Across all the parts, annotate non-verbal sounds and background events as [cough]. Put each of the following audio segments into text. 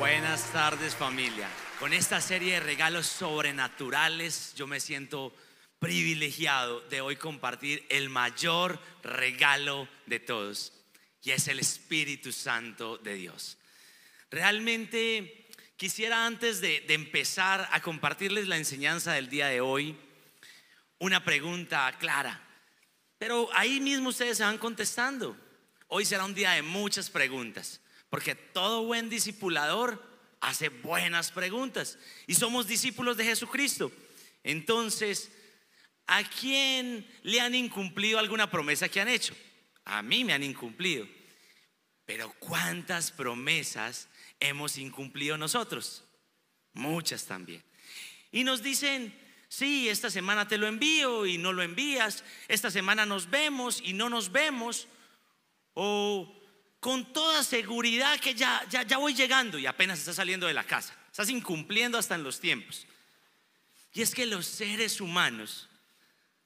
Buenas tardes familia. Con esta serie de regalos sobrenaturales yo me siento privilegiado de hoy compartir el mayor regalo de todos y es el Espíritu Santo de Dios. Realmente quisiera antes de, empezar a compartirles la enseñanza del día de hoy una pregunta clara, pero ahí mismo ustedes se van contestando. Hoy será un día de muchas preguntas. Porque todo buen discipulador hace buenas preguntas. Y somos discípulos de Jesucristo. Entonces, ¿a quién le han incumplido alguna promesa que han hecho? A mí me han incumplido. Pero ¿cuántas promesas hemos incumplido nosotros? Muchas también. Y nos dicen, sí, esta semana te lo envío y no lo envías. Esta semana nos vemos y no nos vemos. O con toda seguridad que ya, ya, ya voy llegando y apenas estás saliendo de la casa. Estás incumpliendo hasta en los tiempos. Y es que los seres humanos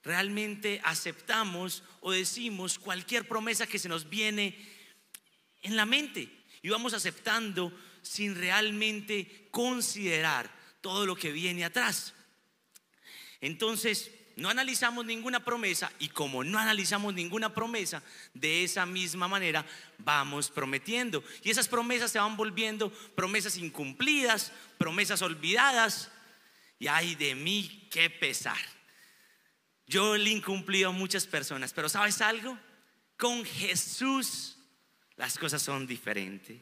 realmente aceptamos o decimos cualquier promesa que se nos viene en la mente y vamos aceptando sin realmente considerar todo lo que viene atrás. Entonces, no analizamos ninguna promesa y como no analizamos ninguna promesa, de esa misma manera vamos prometiendo. Y esas promesas se van volviendo promesas incumplidas, promesas olvidadas. Y ay de mí, qué pesar. Yo le he incumplido a muchas personas, pero ¿sabes algo? Con Jesús las cosas son diferentes.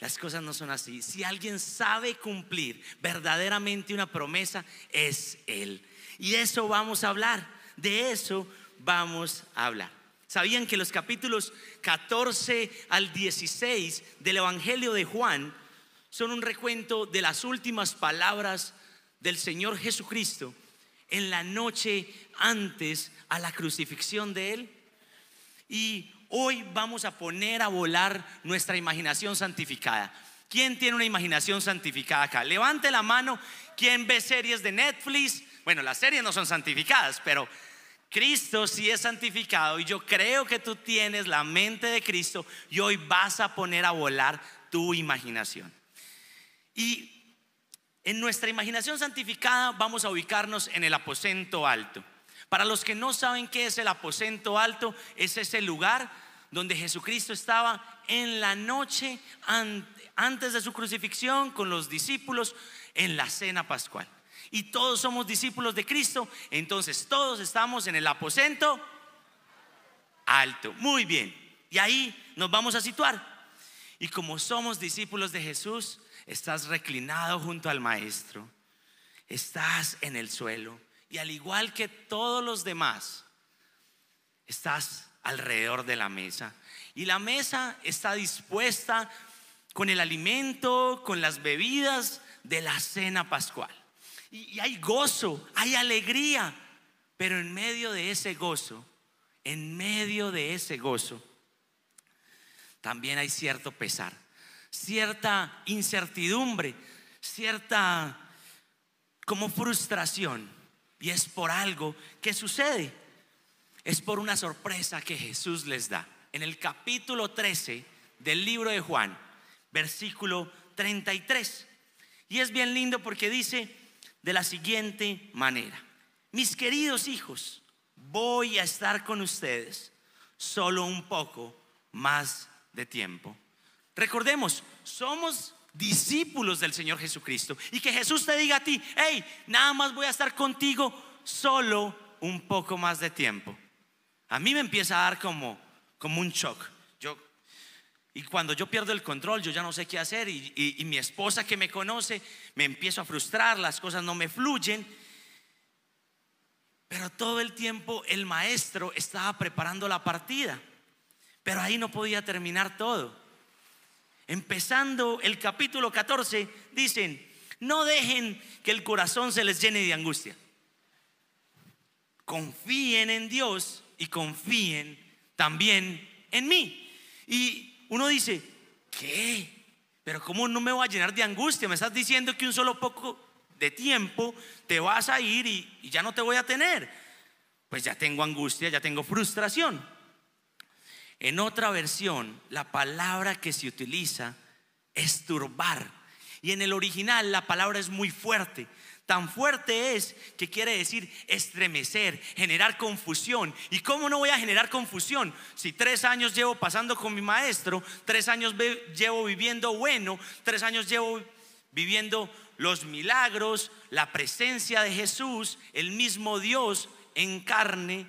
Las cosas no son así. Si alguien sabe cumplir verdaderamente una promesa, es Él. Y eso vamos a hablar, de eso vamos a hablar. ¿Sabían que los capítulos 14 al 16 del Evangelio de Juan son un recuento de las últimas palabras del Señor Jesucristo en la noche antes a la crucifixión de Él? Y hoy vamos a poner a volar nuestra imaginación santificada. ¿Quién tiene una imaginación santificada acá? Levante la mano. ¿Quién ve series de Netflix? Bueno, las series no son santificadas, pero Cristo sí es santificado y yo creo que tú tienes la mente de Cristo y hoy vas a poner a volar tu imaginación. Y en nuestra imaginación santificada vamos a ubicarnos en el aposento alto. Para los que no saben qué es el aposento alto, es ese lugar donde Jesucristo estaba en la noche antes de su crucifixión con los discípulos en la cena pascual y todos somos discípulos de Cristo, entonces todos estamos en el aposento alto. Muy bien. Y ahí nos vamos a situar. Y como somos discípulos de Jesús, estás reclinado junto al Maestro, estás en el suelo y al igual que todos los demás, estás alrededor de la mesa. Y la mesa está dispuesta con el alimento, con las bebidas de la cena pascual y, hay gozo, hay alegría, pero en medio de ese gozo, en medio de ese gozo, también hay cierto pesar, cierta incertidumbre, cierta como frustración. Y es por algo que sucede. Es por una sorpresa que Jesús les da. En el capítulo 13 del libro de Juan, versículo 33. Y es bien lindo porque dice, de la siguiente manera. Mis queridos hijos, voy a estar con ustedes solo un poco más de tiempo. Recordemos, somos discípulos del Señor Jesucristo y que Jesús te diga a ti, hey, nada más voy a estar contigo solo un poco más de tiempo. A mí me empieza a dar como, como un shock. Y cuando yo pierdo el control, yo ya no sé qué hacer y, mi esposa que me conoce, me empiezo a frustrar, las cosas no me fluyen. Pero todo el tiempo el maestro estaba preparando la partida. Pero ahí no podía terminar todo. Empezando el capítulo 14, dicen, no dejen que el corazón se les llene de angustia. Confíen en Dios y confíen también en mí. Y uno dice, ¿qué? Pero ¿cómo no me voy a llenar de angustia? Me estás diciendo que un solo poco de tiempo te vas a ir y, ya no te voy a tener. Pues ya tengo angustia, ya tengo frustración. En otra versión, la palabra que se utiliza esturbar. Y en el original la palabra es muy fuerte. Tan fuerte es que quiere decir estremecer, generar confusión. ¿Y cómo no voy a generar confusión? Si tres años llevo pasando con mi maestro, tres años llevo viviendo bueno, tres años llevo viviendo los milagros, la presencia de Jesús, el mismo Dios en carne.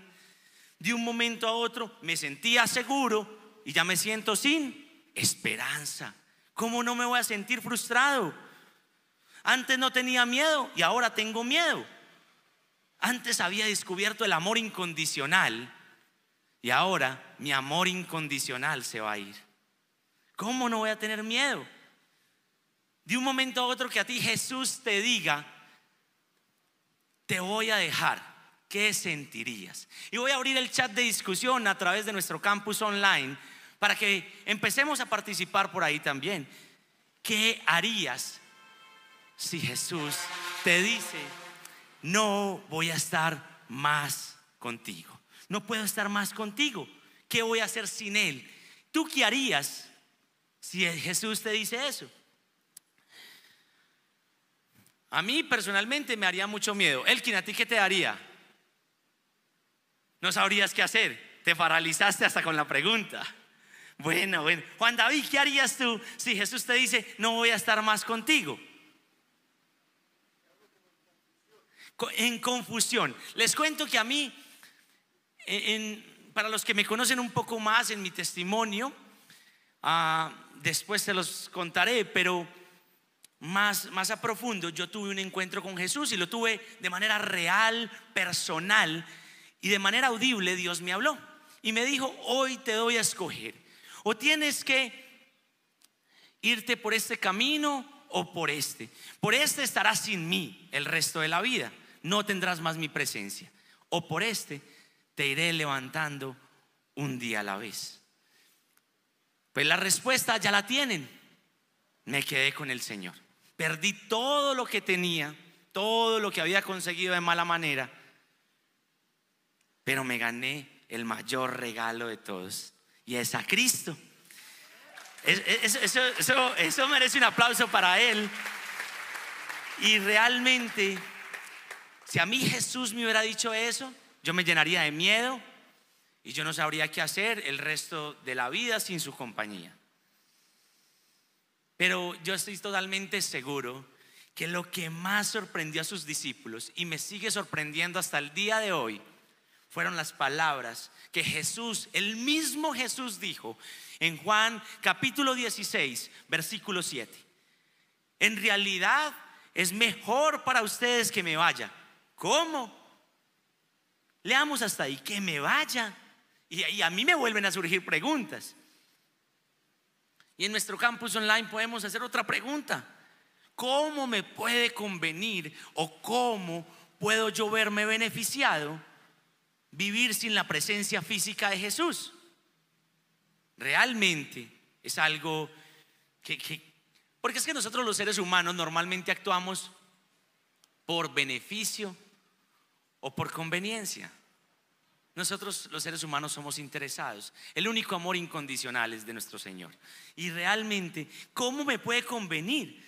De un momento a otro me sentía seguro y ya me siento sin esperanza. ¿Cómo no me voy a sentir frustrado? Antes no tenía miedo y ahora tengo miedo. Antes había descubierto el amor incondicional y ahora mi amor incondicional se va a ir. ¿Cómo no voy a tener miedo? De un momento a otro que a ti Jesús te diga, te voy a dejar. ¿Qué sentirías? Y voy a abrir el chat de discusión a través de nuestro campus online para que empecemos a participar por ahí también. ¿Qué harías si Jesús te dice, no voy a estar más contigo? No puedo estar más contigo. ¿Qué voy a hacer sin Él? ¿Tú qué harías si Jesús te dice eso? A mí personalmente me haría mucho miedo. Elkin, ¿a ti qué te daría? No sabrías qué hacer. Te paralizaste hasta con la pregunta. Bueno, bueno. Juan David, ¿qué harías tú si Jesús te dice, no voy a estar más contigo? En confusión. Les cuento que a mí, para los que me conocen un poco más en mi testimonio, ah, después se los contaré, pero más, más a profundo, yo tuve un encuentro con Jesús y lo tuve de manera real, personal y de manera audible. Dios me habló y me dijo, hoy te doy a escoger o tienes que irte por este camino o por este. Por este estarás sin mí el resto de la vida. No tendrás más mi presencia. O por este te iré levantando un día a la vez. Pues la respuesta ya la tienen. Me quedé con el Señor. Perdí todo lo que tenía, todo lo que había conseguido de mala manera, pero me gané el mayor regalo de todos y es a Cristo. Eso, merece un aplauso para Él. Y realmente, si a mí Jesús me hubiera dicho eso, yo me llenaría de miedo y yo no sabría qué hacer el resto de la vida sin su compañía. Pero yo estoy totalmente seguro que lo que más sorprendió a sus discípulos y me sigue sorprendiendo hasta el día de hoy fueron las palabras que Jesús, el mismo Jesús dijo en Juan capítulo 16, versículo 7. En realidad es mejor para ustedes que me vaya. ¿Cómo? Leamos hasta ahí, que me vaya. Y, a mí me vuelven a surgir preguntas. Y en nuestro campus online podemos hacer otra pregunta. ¿Cómo me puede convenir o cómo puedo yo verme beneficiado vivir sin la presencia física de Jesús. Realmente es algo que, porque es que nosotros los seres humanos normalmente actuamos por beneficio o por conveniencia. Nosotros los seres humanos somos interesados. El único amor incondicional es de nuestro Señor. Y realmente, ¿cómo me puede convenir?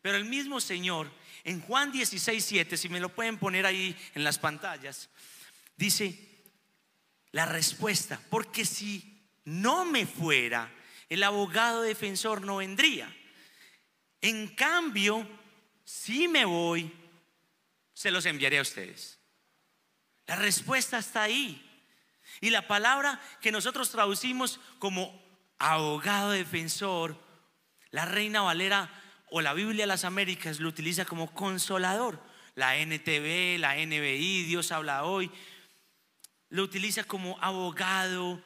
Pero el mismo Señor, en Juan 16, 7, si me lo pueden poner ahí en las pantallas, dice, la respuesta, porque si no me fuera, el abogado defensor no vendría. En cambio, si me voy, se los enviaré a ustedes. La respuesta está ahí. Y la palabra que nosotros traducimos como abogado defensor, la Reina Valera o la Biblia de las Américas lo utiliza como consolador. La NTV, la NBI, Dios habla hoy, lo utiliza como abogado,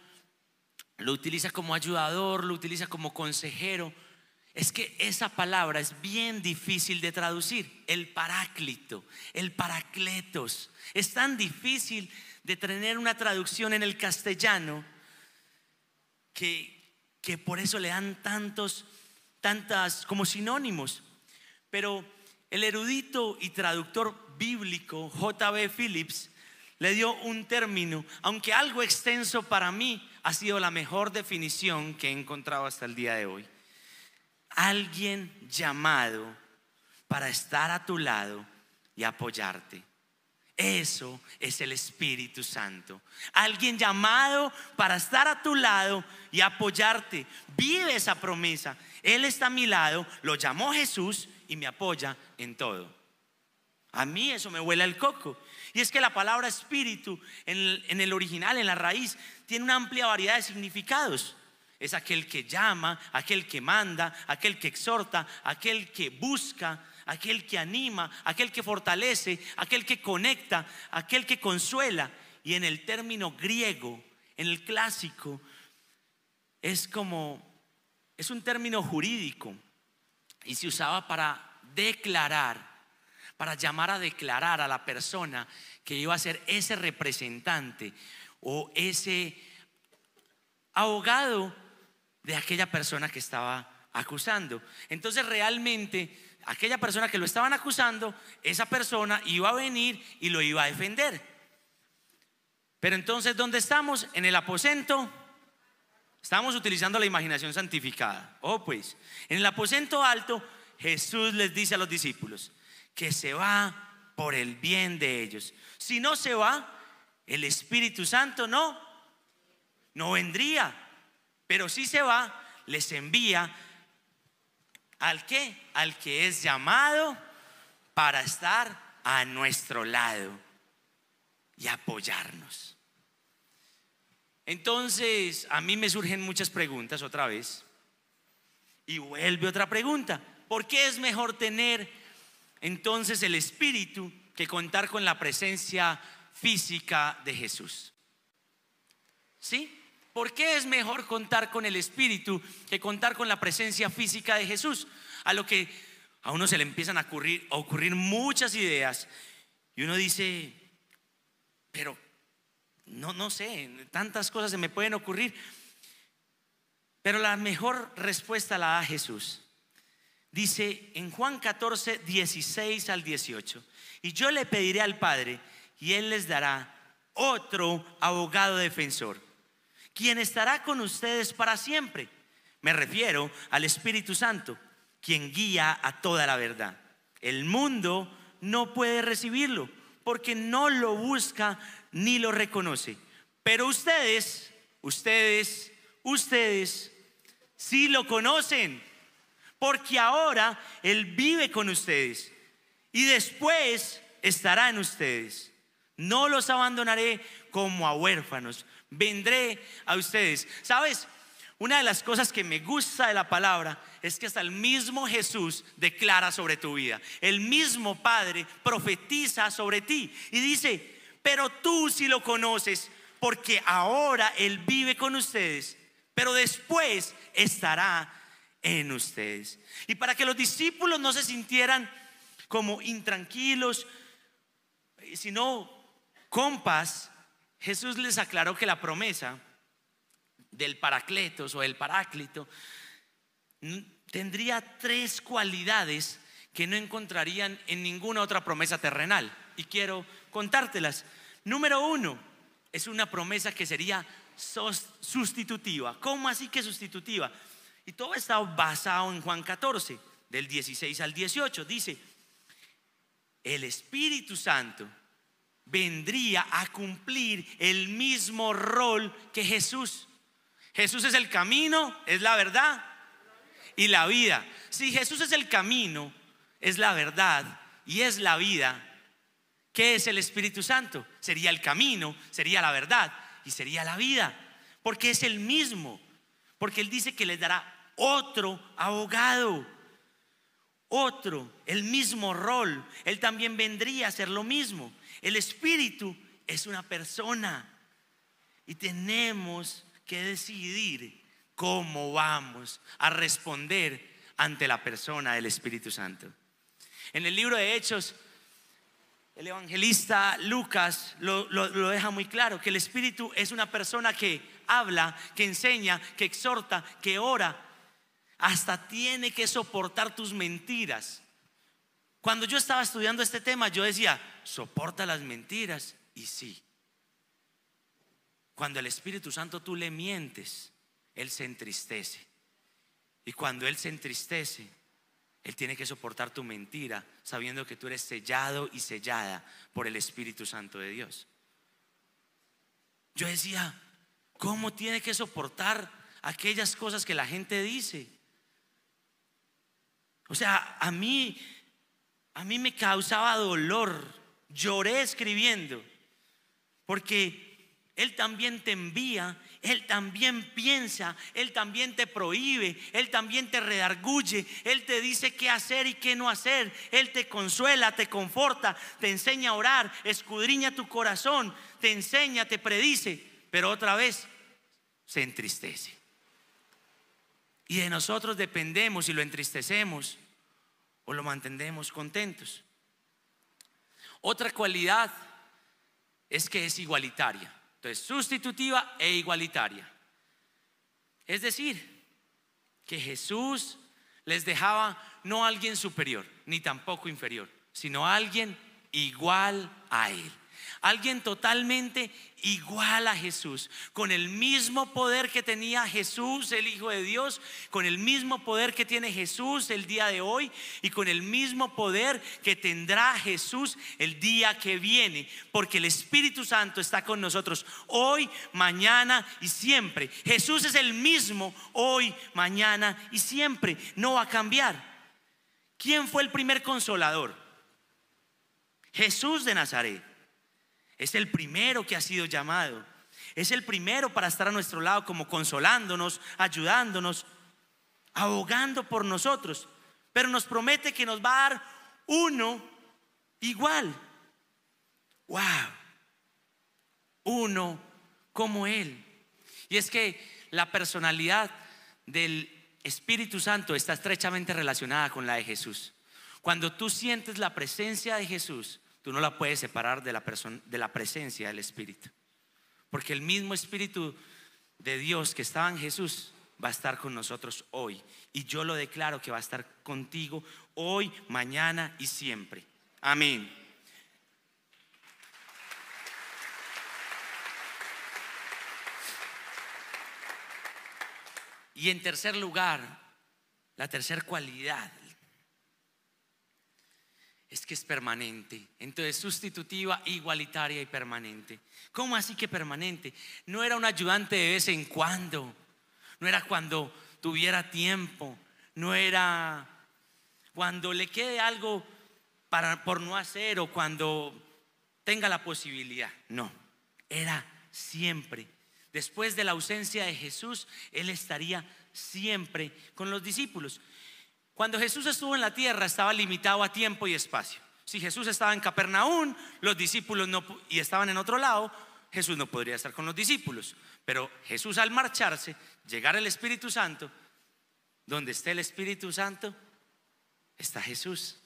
lo utiliza como ayudador, lo utiliza como consejero. Es que esa palabra es bien difícil de traducir. El paráclito, el paracletos. Es tan difícil de tener una traducción en el castellano que, que por eso le dan tantos, tantas como sinónimos. Pero el erudito y traductor bíblico J.B. Phillips le dio un término, aunque algo extenso para mí, ha sido la mejor definición que he encontrado hasta el día de hoy. Alguien llamado para estar a tu lado y apoyarte. Eso es el Espíritu Santo. Alguien llamado para estar a tu lado y apoyarte. Vive esa promesa. Él está a mi lado, lo llamó Jesús y me apoya en todo. A mí eso me huele al coco. Y es que la palabra espíritu en el, original, en la raíz, tiene una amplia variedad de significados. Es aquel que llama, aquel que manda, aquel que exhorta, aquel que busca, aquel que anima, aquel que fortalece, aquel que conecta, aquel que consuela. Y en el término griego, en el clásico, es como, es un término jurídico y se usaba para declarar para llamar a declarar a la persona que iba a ser ese representante o ese abogado de aquella persona que estaba acusando. Entonces realmente aquella persona que lo estaban acusando, esa persona iba a venir y lo iba a defender. Pero entonces, ¿dónde estamos? En el aposento. Estamos utilizando la imaginación santificada. Oh, pues, en el aposento alto, Jesús les dice a los discípulos, que se va por el bien de ellos. Si no se va, el Espíritu Santo no, no vendría. Pero si se va, les envía al que, al que es llamado para estar a nuestro lado y apoyarnos. Entonces, a mí me surgen muchas preguntas otra vez. Y vuelve otra pregunta. ¿Por qué es mejor tener entonces el Espíritu que contar con la presencia física de Jesús. ¿Sí? ¿Por qué es mejor contar con el Espíritu que contar con la presencia física de Jesús? A lo que a uno se le empiezan a ocurrir, muchas ideas y uno dice, pero no, no sé, tantas cosas se me pueden ocurrir. Pero la mejor respuesta la da Jesús. Dice en Juan 14, 16 al 18, y yo le pediré al Padre y Él les dará otro abogado defensor, quien estará con ustedes para siempre. Me refiero al Espíritu Santo, quien guía a toda la verdad. El mundo no puede recibirlo porque no lo busca ni lo reconoce. Pero ustedes, ustedes, ustedes, sí lo conocen porque ahora Él vive con ustedes y después estará en ustedes. No los abandonaré como a huérfanos, vendré a ustedes. ¿Sabes? Una de las cosas que me gusta de la palabra es que hasta el mismo Jesús declara sobre tu vida. El mismo Padre profetiza sobre ti y dice, pero tú sí lo conoces porque ahora Él vive con ustedes, pero después estará en ustedes. Y para que los discípulos no se sintieran como intranquilos, sino compas, Jesús les aclaró que la promesa del paracletos o el paráclito tendría tres cualidades que no encontrarían en ninguna otra promesa terrenal. Y quiero contártelas. Número uno, es una promesa que sería sustitutiva. ¿Cómo así que sustitutiva? Y todo está basado en Juan 14, del 16 al 18. Dice, el Espíritu Santo vendría a cumplir el mismo rol que Jesús. Jesús es el camino, es la verdad y la vida. Si Jesús es el camino, es la verdad y es la vida, ¿qué es el Espíritu Santo? Sería el camino, sería la verdad y sería la vida, porque es el mismo, porque Él dice que les dará otro abogado, otro, el mismo rol. Él también vendría a hacer lo mismo. El Espíritu es una persona y tenemos que decidir cómo vamos a responder ante la persona del Espíritu Santo. En el libro de Hechos, el evangelista Lucas lo, deja muy claro, que el Espíritu es una persona que habla, que enseña, que exhorta, que ora, hasta tiene que soportar tus mentiras. Cuando yo estaba estudiando este tema, yo decía, soporta las mentiras. Y sí. Cuando el Espíritu Santo tú le mientes, Él se entristece. Y cuando Él se entristece, Él tiene que soportar tu mentira, sabiendo que tú eres sellado y sellada por el Espíritu Santo de Dios. Yo decía, ¿cómo tiene que soportar aquellas cosas que la gente dice? O sea, a mí, a mí me causaba dolor. Lloré escribiendo, porque Él también te envía él también piensa, Él también te prohíbe, Él también te redarguye, Él te dice qué hacer y qué no hacer, Él te consuela, te conforta, te enseña a orar, escudriña tu corazón, te enseña, te predice, pero otra vez se entristece. Y de nosotros dependemos si lo entristecemos o lo mantendemos contentos. Otra cualidad es que es igualitaria. Entonces, sustitutiva e igualitaria. Es decir, que Jesús les dejaba no a alguien superior, ni tampoco inferior, sino a alguien igual a Él. Alguien totalmente igual a Jesús, con el mismo poder que tenía Jesús, el Hijo de Dios, con el mismo poder que tiene Jesús el día de hoy y con el mismo poder que tendrá Jesús el día que viene, porque el Espíritu Santo está con nosotros hoy, mañana y siempre. Jesús es el mismo hoy, mañana y siempre, no va a cambiar. ¿Quién fue el primer consolador? Jesús de Nazaret. Es el primero que ha sido llamado. Es el primero para estar a nuestro lado como consolándonos, ayudándonos, abogando por nosotros. Pero nos promete que nos va a dar uno igual. ¡Wow! Uno como Él. Y es que la personalidad del Espíritu Santo está estrechamente relacionada con la de Jesús. Cuando tú sientes la presencia de Jesús, tú no la puedes separar de la, de la presencia del Espíritu. Porque el mismo Espíritu de Dios que estaba en Jesús va a estar con nosotros hoy. Y yo lo declaro que va a estar contigo hoy, mañana y siempre. Amén. Y en tercer lugar, la tercera cualidad es que es permanente. Entonces, sustitutiva, igualitaria y permanente. ¿Cómo así que permanente? No era un ayudante de vez en cuando, no era cuando tuviera tiempo, no era cuando le quede algo para, por no hacer o cuando tenga la posibilidad. No, era siempre. Después de la ausencia de Jesús, Él estaría siempre con los discípulos. Cuando Jesús estuvo en la tierra estaba limitado a tiempo y espacio. Si Jesús estaba en Capernaum, los discípulos no y estaban en otro lado, Jesús no podría estar con los discípulos. Pero Jesús al marcharse, llegar el Espíritu Santo, donde esté el Espíritu Santo, está Jesús.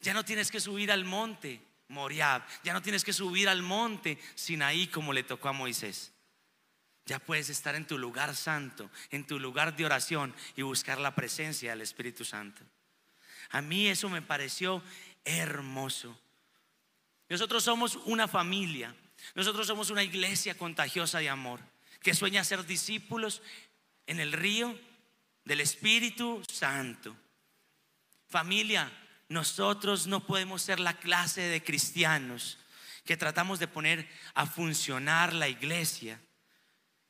Ya no tienes que subir al monte Moriab, ya no tienes que subir al monte Sinaí como le tocó a Moisés. Ya puedes estar en tu lugar santo, en tu lugar de oración y buscar la presencia del Espíritu Santo. A mí eso me pareció hermoso. Nosotros somos una familia, nosotros somos una iglesia contagiosa de amor que sueña ser discípulos en el río del Espíritu Santo. Familia, nosotros no podemos ser la clase de cristianos que tratamos de poner a funcionar la iglesia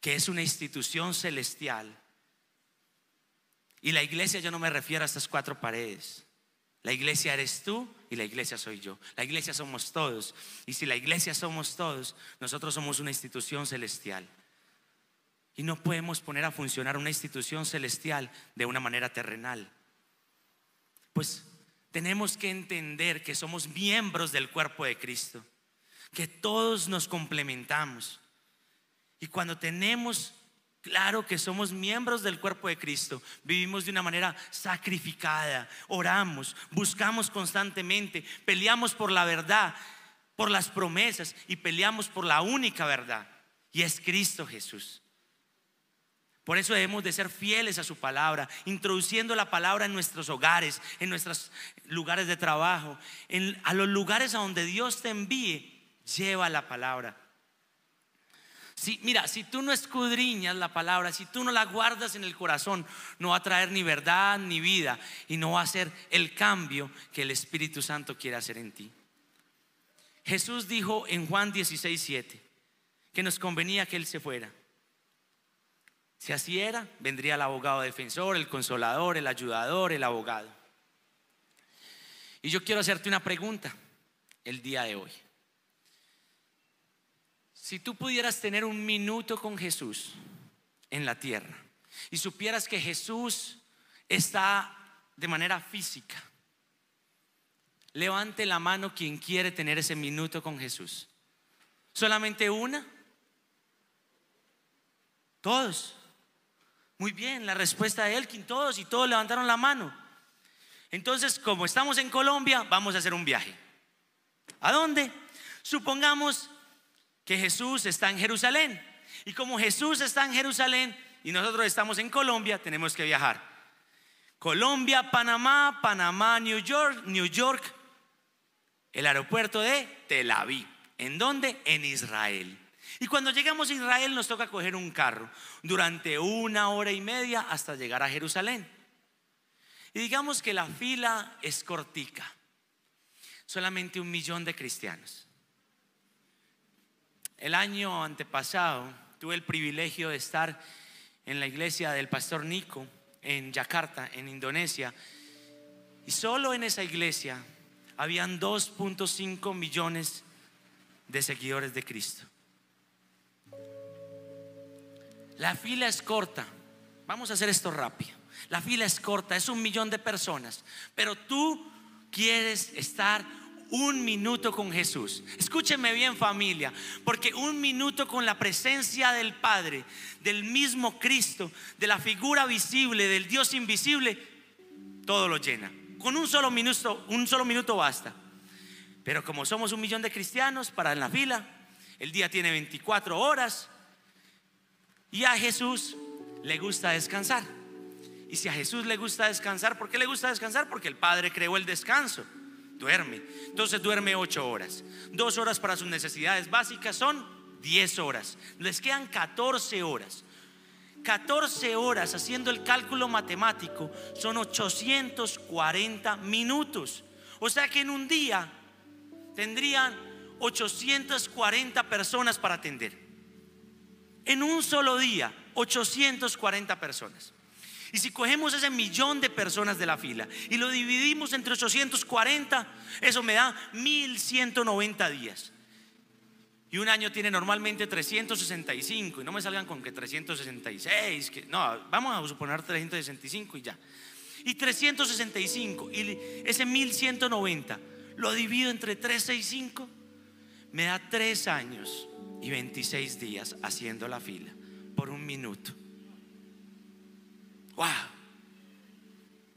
que es una institución celestial. Y la iglesia yo no me refiero a estas cuatro paredes. La iglesia eres tú y la iglesia soy yo. La iglesia somos todos. Y si la iglesia somos todos, nosotros somos una institución celestial. Y no podemos poner a funcionar una institución celestial de una manera terrenal. Pues tenemos que entender que somos miembros del cuerpo de Cristo, que todos nos complementamos. Y cuando tenemos claro que somos miembros del cuerpo de Cristo, vivimos de una manera sacrificada, oramos, buscamos constantemente, peleamos por la verdad, por las promesas y peleamos por la única verdad, y es Cristo Jesús. Por eso debemos de ser fieles a su palabra, introduciendo la palabra en nuestros hogares, en nuestros lugares de trabajo, a los lugares a donde Dios te envíe, lleva la palabra. Si, mira, si tú no escudriñas la palabra, si tú no la guardas en el corazón, no va a traer ni verdad ni vida y no va a ser el cambio que el Espíritu Santo quiere hacer en ti. Jesús dijo en Juan 16, 7 que nos convenía que Él se fuera. Si así era, vendría el abogado defensor, el consolador, el ayudador, el abogado. Y yo quiero hacerte una pregunta el día de hoy. Si tú pudieras tener un minuto con Jesús en la tierra y supieras que Jesús está de manera física, levante la mano quien quiere tener ese minuto con Jesús. ¿Solamente una? Todos. Muy bien, la respuesta de Elkin, todos y todos levantaron la mano. Entonces, como estamos en Colombia, vamos a hacer un viaje. ¿A dónde? Supongamos que Jesús está en Jerusalén. Y como Jesús está en Jerusalén y nosotros estamos en Colombia, tenemos que viajar. Colombia, Panamá, Panamá, New York, New York, el aeropuerto de Tel Aviv. ¿En dónde? En Israel. Y cuando llegamos a Israel nos toca coger un carro durante una hora y media hasta llegar a Jerusalén. Y digamos que la fila es cortica, solamente un millón de cristianos. El año antepasado tuve el privilegio de estar en la iglesia del pastor Nico en Yakarta, en Indonesia. Y solo en esa iglesia habían 2.5 millones de seguidores de Cristo. La fila es corta. Vamos a hacer esto rápido. La fila es corta, es un millón de personas. Pero tú quieres estar un minuto con Jesús. Escúcheme bien familia, porque un minuto con la presencia del Padre, del mismo Cristo, de la figura visible, del Dios invisible, todo lo llena. Con un solo minuto, un solo minuto basta. Pero como somos un millón de cristianos para en la fila, el día tiene 24 horas y a Jesús le gusta descansar. Y si a Jesús le gusta descansar, ¿por qué le gusta descansar? Porque el Padre creó el descanso duerme. Entonces duerme ocho horas. Dos horas para sus necesidades básicas son diez horas. Les quedan 14 horas. 14 horas haciendo el cálculo matemático son 840 minutos. O sea que en un día tendrían 840 personas para atender. En un solo día, 840 personas. Y si cogemos ese millón de personas de la fila y lo dividimos entre 840, eso me da 1190 días. Y un año tiene normalmente 365. Y no me salgan con que 366. Que, no, vamos a suponer 365 y ya. Y 365 y ese 1190 lo divido entre 365. Me da 3 años y 26 días haciendo la fila por un minuto.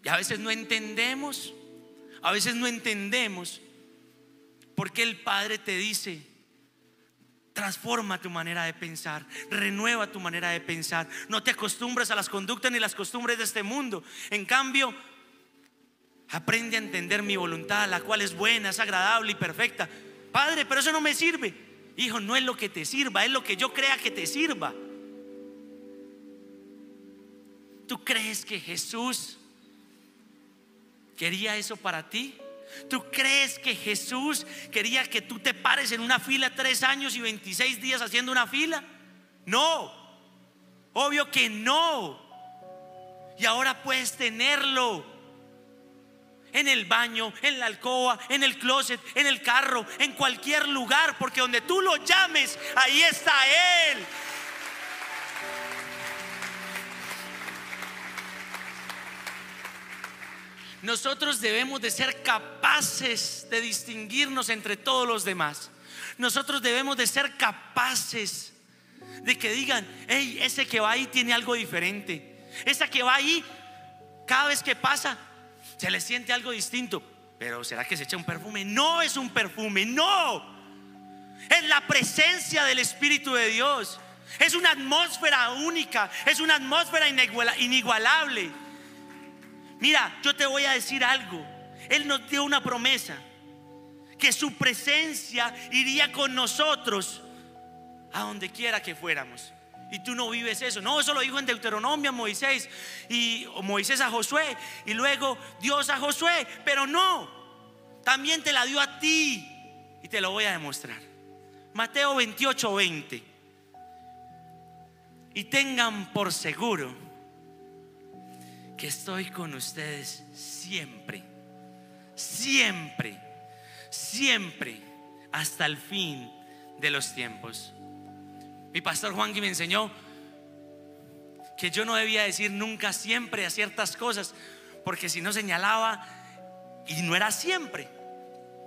Y a veces no entendemos, a veces no entendemos por qué el Padre te dice, transforma tu manera de pensar, renueva tu manera de pensar, no te acostumbres a las conductas ni las costumbres de este mundo. En cambio, aprende a entender mi voluntad, la cual es buena, es agradable y perfecta. Padre, pero eso no me sirve. Hijo, no es lo que te sirva, es lo que yo crea que te sirva. ¿Tú crees que Jesús quería eso para ti? ¿Tú crees que Jesús quería que tú te pares en una fila tres años y 26 días haciendo una fila? No, obvio que no. Y ahora puedes tenerlo en el baño, en la alcoba, en el closet, en el carro, en cualquier lugar, porque donde tú lo llames, ahí está Él. Nosotros debemos de ser capaces de distinguirnos entre todos los demás. Nosotros debemos de ser capaces de que digan, hey, ese que va ahí tiene algo diferente. Esa que va ahí, cada vez que pasa, se le siente algo distinto. Pero ¿será que se echa un perfume? No es un perfume, no. Es la presencia del Espíritu de Dios. Es una atmósfera única, es una atmósfera inigualable. Mira, yo te voy a decir algo. Él nos dio una promesa, que su presencia iría con nosotros a donde quiera que fuéramos. Y tú no vives eso. No, eso lo dijo en Deuteronomio a Moisés y Moisés a Josué y luego Dios a Josué, pero no. También te la dio a ti y te lo voy a demostrar. Mateo 28, 20. Y tengan por seguro que estoy con ustedes siempre, siempre, siempre, hasta el fin de los tiempos. Mi pastor Juan me enseñó que yo no debía decir nunca siempre a ciertas cosas, porque si no señalaba y no era siempre.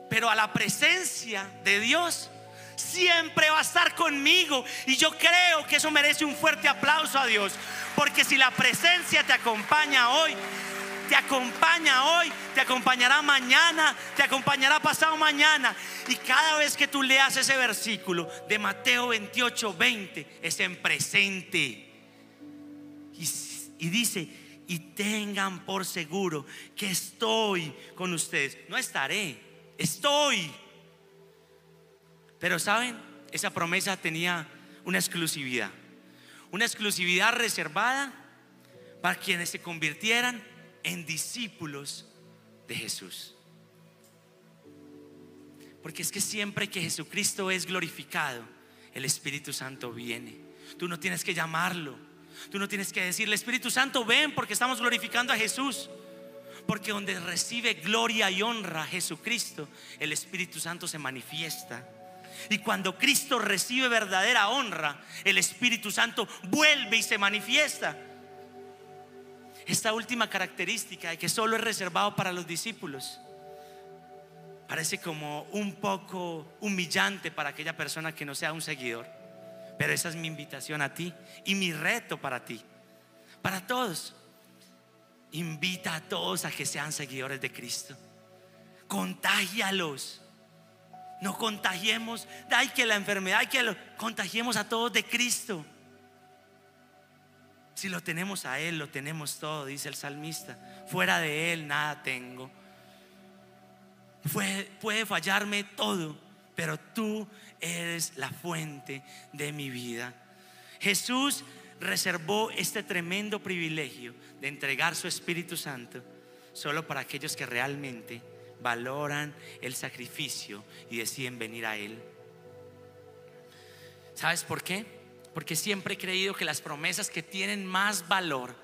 Pero a la presencia de Dios siempre va a estar conmigo. Y yo creo que eso merece un fuerte aplauso a Dios. Porque si la presencia te acompaña hoy, te acompaña hoy, te acompañará mañana, te acompañará pasado mañana. Y cada vez que tú leas ese versículo de Mateo 28, 20, es en presente. Y, y dice, y tengan por seguro que estoy con ustedes. No estaré, estoy. Pero saben, esa promesa tenía una exclusividad. Una exclusividad reservada para quienes se convirtieran en discípulos de Jesús. Porque es que siempre que Jesucristo es glorificado, el Espíritu Santo viene. Tú no tienes que llamarlo. Tú no tienes que decirle, Espíritu Santo, ven porque estamos glorificando a Jesús. Porque donde recibe gloria y honra Jesucristo, el Espíritu Santo se manifiesta. Y cuando Cristo recibe verdadera honra, el Espíritu Santo vuelve y se manifiesta. Esta última característica de que solo es reservado para los discípulos parece como un poco humillante para aquella persona que no sea un seguidor. Pero esa es mi invitación a ti y mi reto para ti, para todos. Invita a todos a que sean seguidores de Cristo. Contágialos. No contagiemos, hay que la enfermedad, que lo contagiemos a todos de Cristo. Si lo tenemos a Él, lo tenemos todo, dice el salmista. Fuera de Él nada tengo. Puede, puede fallarme todo, pero tú eres la fuente de mi vida. Jesús reservó este tremendo privilegio de entregar su Espíritu Santo solo para aquellos que realmente valoran el sacrificio y deciden venir a Él. ¿Sabes por qué? Porque siempre he creído que las promesas que tienen más valor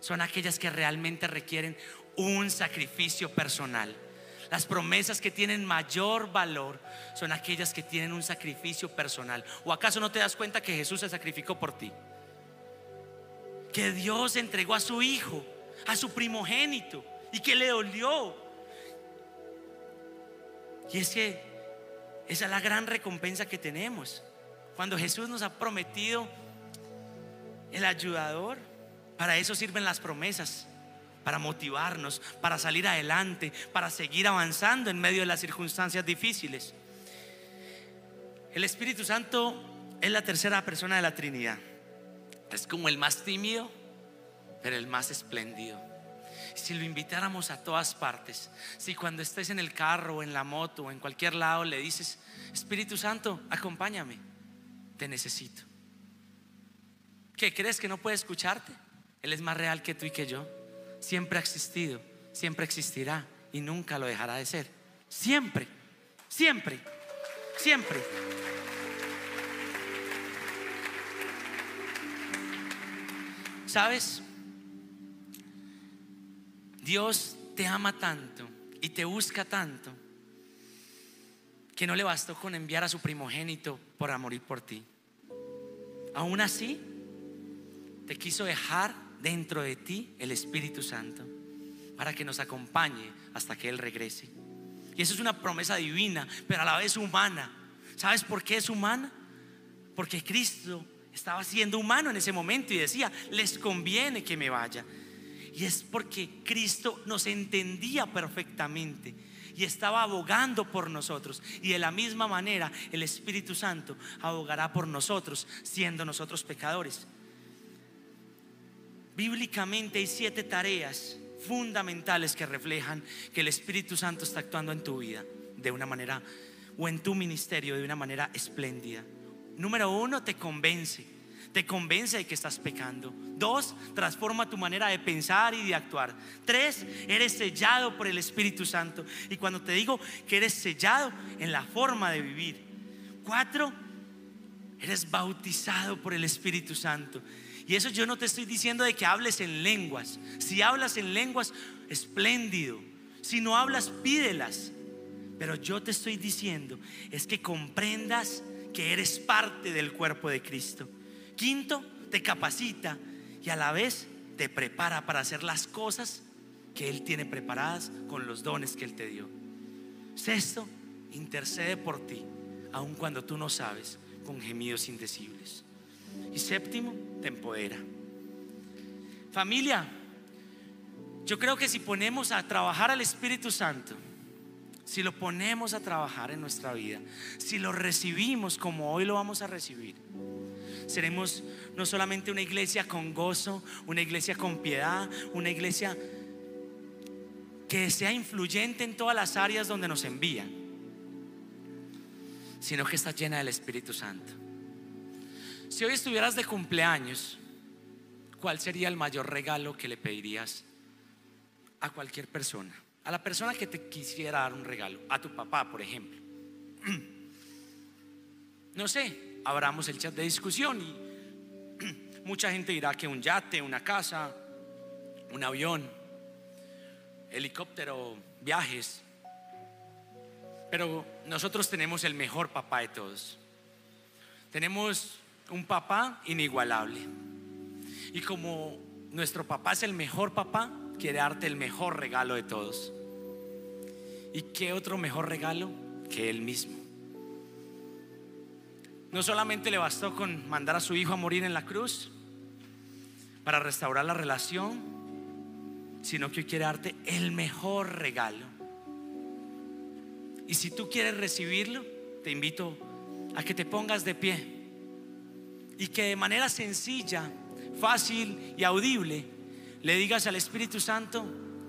son aquellas que realmente requieren un sacrificio personal. Las promesas que tienen mayor valor son aquellas que tienen un sacrificio personal. ¿O acaso no te das cuenta que Jesús se sacrificó por ti? Que Dios entregó a su Hijo, a su primogénito, y que le dolió. Y es que esa es la gran recompensa que tenemos. Cuando Jesús nos ha prometido el ayudador, para eso sirven las promesas, para motivarnos, para salir adelante, para seguir avanzando en medio de las circunstancias difíciles. El Espíritu Santo es la tercera persona de la Trinidad. Es como el más tímido, pero el más espléndido. Si lo invitáramos a todas partes, si cuando estés en el carro o en la moto o en cualquier lado le dices, Espíritu Santo, acompáñame, te necesito. ¿Qué crees que no puede escucharte? Él es más real que tú y que yo. Siempre ha existido, siempre existirá y nunca lo dejará de ser. Siempre, siempre, siempre. ¿Sabes? Dios te ama tanto y te busca tanto que no le bastó con enviar a su primogénito para morir por ti. Aún así, te quiso dejar dentro de ti el Espíritu Santo para que nos acompañe hasta que Él regrese. Y eso es una promesa divina, pero a la vez humana. ¿Sabes por qué es humana? Porque Cristo estaba siendo humano en ese momento y decía, les conviene que me vaya. Y es porque Cristo nos entendía perfectamente y estaba abogando por nosotros. Y de la misma manera el Espíritu Santo abogará por nosotros, siendo nosotros pecadores. Bíblicamente hay siete tareas fundamentales que reflejan que el Espíritu Santo está actuando en tu vida de una manera o en tu ministerio de una manera espléndida. Número uno, te convence. Te convence de que estás pecando. Dos, transforma tu manera de pensar y de actuar. Tres, eres sellado por el Espíritu Santo. Y cuando te digo que eres sellado en la forma de vivir. Cuatro, eres bautizado por el Espíritu Santo. Y eso yo no te estoy diciendo de que hables en lenguas. Si hablas en lenguas, espléndido. Si no hablas, pídelas. Pero yo te estoy diciendo es que comprendas que eres parte del cuerpo de Cristo. Quinto, te capacita y a la vez te prepara para hacer las cosas que Él tiene preparadas con los dones que Él te dio. Sexto, intercede por ti, aun cuando tú no sabes, con gemidos indecibles. Y séptimo, te empodera. Familia, yo creo que si ponemos a trabajar al Espíritu Santo, si lo ponemos a trabajar en nuestra vida, si lo recibimos como hoy lo vamos a recibir, seremos no solamente una iglesia con gozo, una iglesia con piedad, una iglesia que sea influyente en todas las áreas donde nos envían, sino que está llena del Espíritu Santo. Si hoy estuvieras de cumpleaños, ¿cuál sería el mayor regalo que le pedirías a cualquier persona? a la persona que te quisiera dar un regalo, a tu papá, por ejemplo. [clears throat] No sé, abramos el chat de discusión y [clears throat] mucha gente dirá que un yate, una casa, un avión, helicóptero, viajes. Pero nosotros tenemos el mejor papá de todos. Tenemos un papá inigualable. Y como nuestro papá es el mejor papá, quiere darte el mejor regalo de todos. ¿Y qué otro mejor regalo que Él mismo? No solamente le bastó con mandar a su hijo a morir en la cruz para restaurar la relación, sino que quiere darte el mejor regalo. Y si tú quieres recibirlo, te invito a que te pongas de pie y que de manera sencilla, fácil y audible le digas al Espíritu Santo,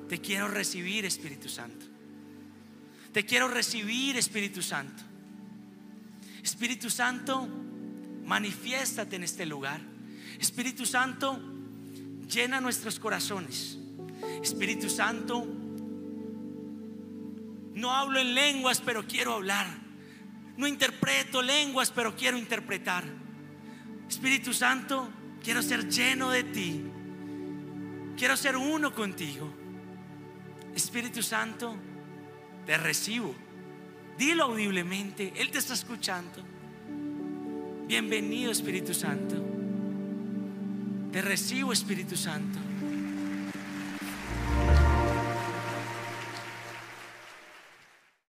te quiero recibir Espíritu Santo. Te quiero recibir, Espíritu Santo. Espíritu Santo, manifiéstate en este lugar. Espíritu Santo, llena nuestros corazones. Espíritu Santo, no hablo en lenguas, pero quiero hablar. No interpreto lenguas, pero quiero interpretar. Espíritu Santo, quiero ser lleno de ti. Quiero ser uno contigo. Espíritu Santo, te recibo. Dilo audiblemente, Él te está escuchando. Bienvenido Espíritu Santo. Te recibo Espíritu Santo.